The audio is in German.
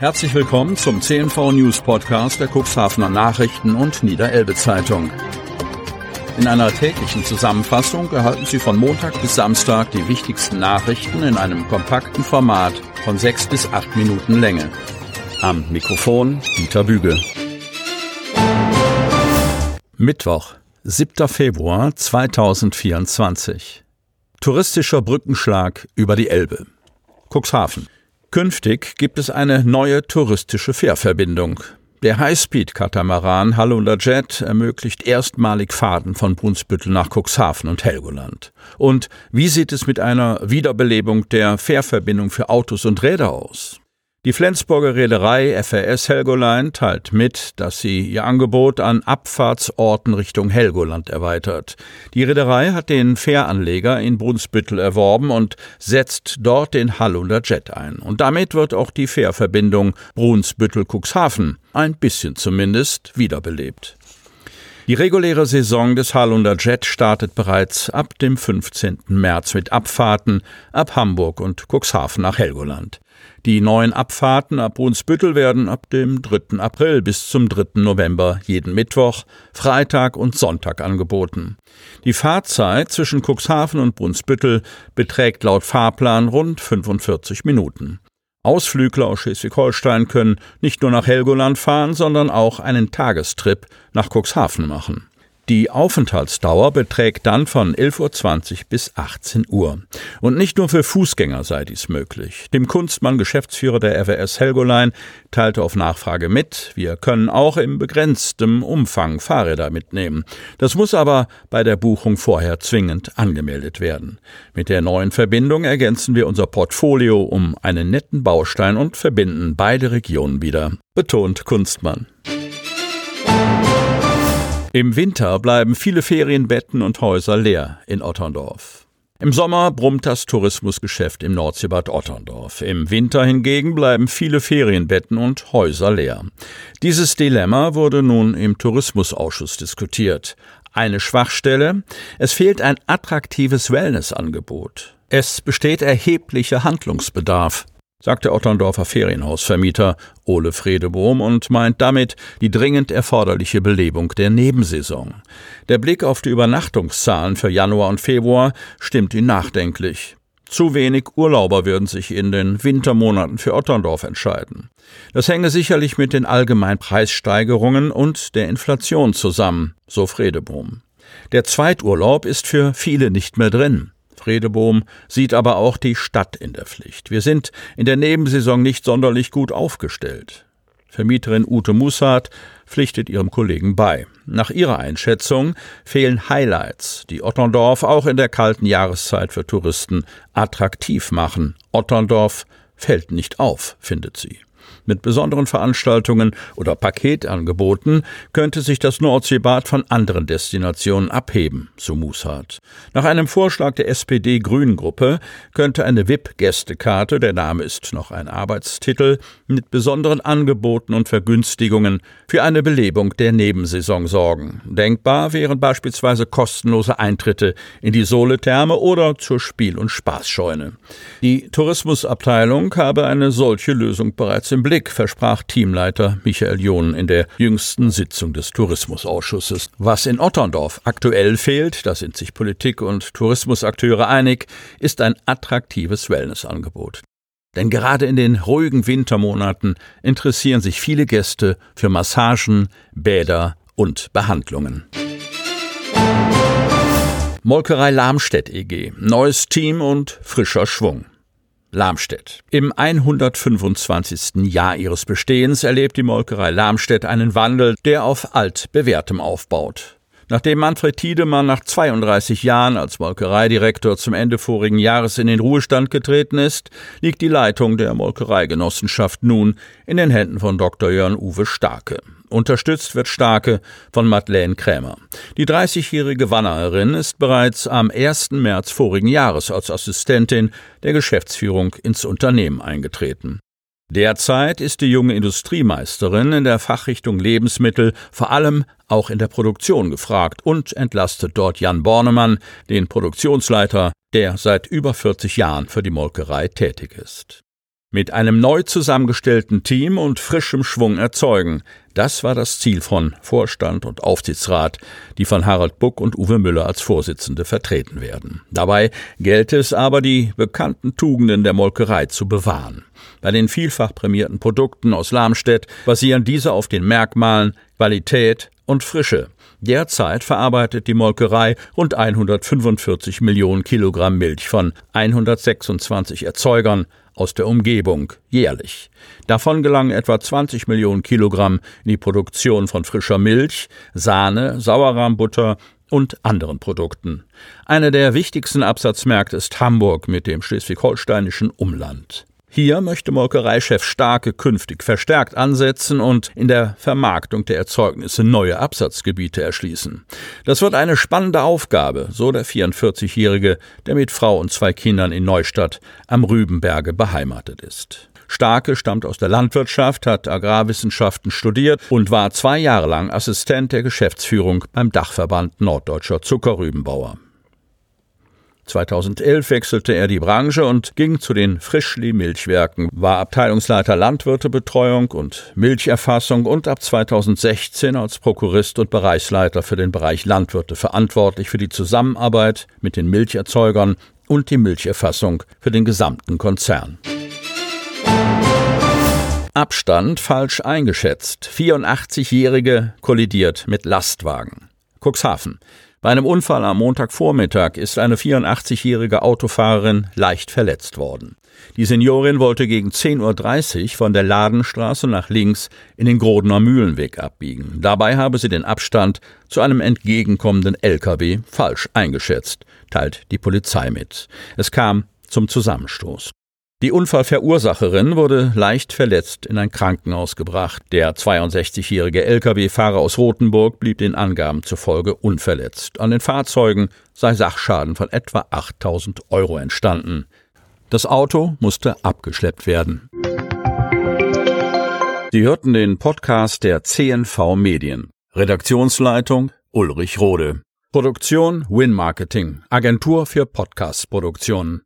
Herzlich willkommen zum CNV News Podcast der Cuxhavener Nachrichten und Niederelbe Zeitung. In einer täglichen Zusammenfassung erhalten Sie von Montag bis Samstag die wichtigsten Nachrichten in einem kompakten Format von sechs bis acht Minuten Länge. Am Mikrofon Dieter Bügel. Mittwoch, 7. Februar 2024. Touristischer Brückenschlag über die Elbe. Cuxhaven. Künftig gibt es eine neue touristische Fährverbindung. Der Highspeed-Katamaran Hallunder Jet ermöglicht erstmalig Fahrten von Brunsbüttel nach Cuxhaven und Helgoland. Und wie sieht es mit einer Wiederbelebung der Fährverbindung für Autos und Räder aus? Die Flensburger Reederei FRS Helgoland teilt mit, dass sie ihr Angebot an Abfahrtsorten Richtung Helgoland erweitert. Die Reederei hat den Fähranleger in Brunsbüttel erworben und setzt dort den Hallunder Jet ein. Und damit wird auch die Fährverbindung Brunsbüttel-Cuxhaven ein bisschen zumindest wiederbelebt. Die reguläre Saison des Hallunder Jet startet bereits ab dem 15. März mit Abfahrten ab Hamburg und Cuxhaven nach Helgoland. Die neuen Abfahrten ab Brunsbüttel werden ab dem 3. April bis zum 3. November jeden Mittwoch, Freitag und Sonntag angeboten. Die Fahrzeit zwischen Cuxhaven und Brunsbüttel beträgt laut Fahrplan rund 45 Minuten. Ausflügler aus Schleswig-Holstein können nicht nur nach Helgoland fahren, sondern auch einen Tagestrip nach Cuxhaven machen. Die Aufenthaltsdauer beträgt dann von 11.20 Uhr bis 18 Uhr. Und nicht nur für Fußgänger sei dies möglich. Dem Kunstmann, Geschäftsführer der RWS Helgoline, teilte auf Nachfrage mit, wir können auch im begrenztem Umfang Fahrräder mitnehmen. Das muss aber bei der Buchung vorher zwingend angemeldet werden. Mit der neuen Verbindung ergänzen wir unser Portfolio um einen netten Baustein und verbinden beide Regionen wieder, betont Kunstmann. Im Winter bleiben viele Ferienbetten und Häuser leer in Otterndorf. Im Sommer brummt das Tourismusgeschäft im Nordseebad Otterndorf. Im Winter hingegen bleiben viele Ferienbetten und Häuser leer. Dieses Dilemma wurde nun im Tourismusausschuss diskutiert. Eine Schwachstelle? Es fehlt ein attraktives Wellnessangebot. Es besteht erheblicher Handlungsbedarf sagt der Otterndorfer Ferienhausvermieter Ole Fredebohm und meint damit die dringend erforderliche Belebung der Nebensaison. Der Blick auf die Übernachtungszahlen für Januar und Februar stimmt ihn nachdenklich. Zu wenig Urlauber würden sich in den Wintermonaten für Otterndorf entscheiden. Das hänge sicherlich mit den allgemeinen Preissteigerungen und der Inflation zusammen, so Fredebohm. Der Zweiturlaub ist für viele nicht mehr drin. Fredebohm sieht aber auch die Stadt in der Pflicht. Wir sind in der Nebensaison nicht sonderlich gut aufgestellt. Vermieterin Ute Mussart pflichtet ihrem Kollegen bei. Nach ihrer Einschätzung fehlen Highlights, die Otterndorf auch in der kalten Jahreszeit für Touristen attraktiv machen. Otterndorf fällt nicht auf, findet sie. Mit besonderen Veranstaltungen oder Paketangeboten könnte sich das Nordseebad von anderen Destinationen abheben, so Mussart. Nach einem Vorschlag der SPD-Grünen-Gruppe könnte eine VIP-Gästekarte, der Name ist noch ein Arbeitstitel, mit besonderen Angeboten und Vergünstigungen für eine Belebung der Nebensaison sorgen. Denkbar wären beispielsweise kostenlose Eintritte in die Soletherme oder zur Spiel- und Spaßscheune. Die Tourismusabteilung habe eine solche Lösung bereits im Blick versprach Teamleiter Michael John in der jüngsten Sitzung des Tourismusausschusses. Was in Otterndorf aktuell fehlt, da sind sich Politik und Tourismusakteure einig, ist ein attraktives Wellnessangebot. Denn gerade in den ruhigen Wintermonaten interessieren sich viele Gäste für Massagen, Bäder und Behandlungen. Molkerei Lamstedt EG. Neues Team und frischer Schwung. Lamstedt. Im 125. Jahr ihres Bestehens erlebt die Molkerei Lamstedt einen Wandel, der auf altbewährtem aufbaut. Nachdem Manfred Tiedemann nach 32 Jahren als Molkereidirektor zum Ende vorigen Jahres in den Ruhestand getreten ist, liegt die Leitung der Molkereigenossenschaft nun in den Händen von Dr. Jörn Uwe Starke. Unterstützt wird Starke von Madeleine Krämer. Die 30-jährige Wannerin ist bereits am 1. März vorigen Jahres als Assistentin der Geschäftsführung ins Unternehmen eingetreten. Derzeit ist die junge Industriemeisterin in der Fachrichtung Lebensmittel vor allem auch in der Produktion gefragt und entlastet dort Jan Bornemann, den Produktionsleiter, der seit über 40 Jahren für die Molkerei tätig ist. Mit einem neu zusammengestellten Team und frischem Schwung erzeugen. Das war das Ziel von Vorstand und Aufsichtsrat, die von Harald Buck und Uwe Müller als Vorsitzende vertreten werden. Dabei gelte es aber, die bekannten Tugenden der Molkerei zu bewahren. Bei den vielfach prämierten Produkten aus Lamstedt basieren diese auf den Merkmalen Qualität und Frische. Derzeit verarbeitet die Molkerei rund 145 Millionen Kilogramm Milch von 126 Erzeugern aus der Umgebung jährlich. Davon gelangen etwa 20 Millionen Kilogramm in die Produktion von frischer Milch, Sahne, Sauerrahmbutter und anderen Produkten. Einer der wichtigsten Absatzmärkte ist Hamburg mit dem schleswig-holsteinischen Umland. Hier möchte Molkereichef Starke künftig verstärkt ansetzen und in der Vermarktung der Erzeugnisse neue Absatzgebiete erschließen. Das wird eine spannende Aufgabe, so der 44-Jährige, der mit Frau und zwei Kindern in Neustadt am Rübenberge beheimatet ist. Starke stammt aus der Landwirtschaft, hat Agrarwissenschaften studiert und war zwei Jahre lang Assistent der Geschäftsführung beim Dachverband Norddeutscher Zuckerrübenbauer. 2011 wechselte er die Branche und ging zu den Frischli-Milchwerken, war Abteilungsleiter Landwirtebetreuung und Milcherfassung und ab 2016 als Prokurist und Bereichsleiter für den Bereich Landwirte verantwortlich für die Zusammenarbeit mit den Milcherzeugern und die Milcherfassung für den gesamten Konzern. Abstand falsch eingeschätzt. 84-Jährige kollidiert mit Lastwagen. Cuxhaven. Bei einem Unfall am Montagvormittag ist eine 84-jährige Autofahrerin leicht verletzt worden. Die Seniorin wollte gegen 10.30 Uhr von der Ladenstraße nach links in den Grodener Mühlenweg abbiegen. Dabei habe sie den Abstand zu einem entgegenkommenden LKW falsch eingeschätzt, teilt die Polizei mit. Es kam zum Zusammenstoß. Die Unfallverursacherin wurde leicht verletzt in ein Krankenhaus gebracht. Der 62-jährige Lkw-Fahrer aus Rothenburg blieb den Angaben zufolge unverletzt. An den Fahrzeugen sei Sachschaden von etwa 8000 Euro entstanden. Das Auto musste abgeschleppt werden. Sie hörten den Podcast der CNV Medien. Redaktionsleitung Ulrich Rode. Produktion Win Marketing, Agentur für Podcast-Produktionen.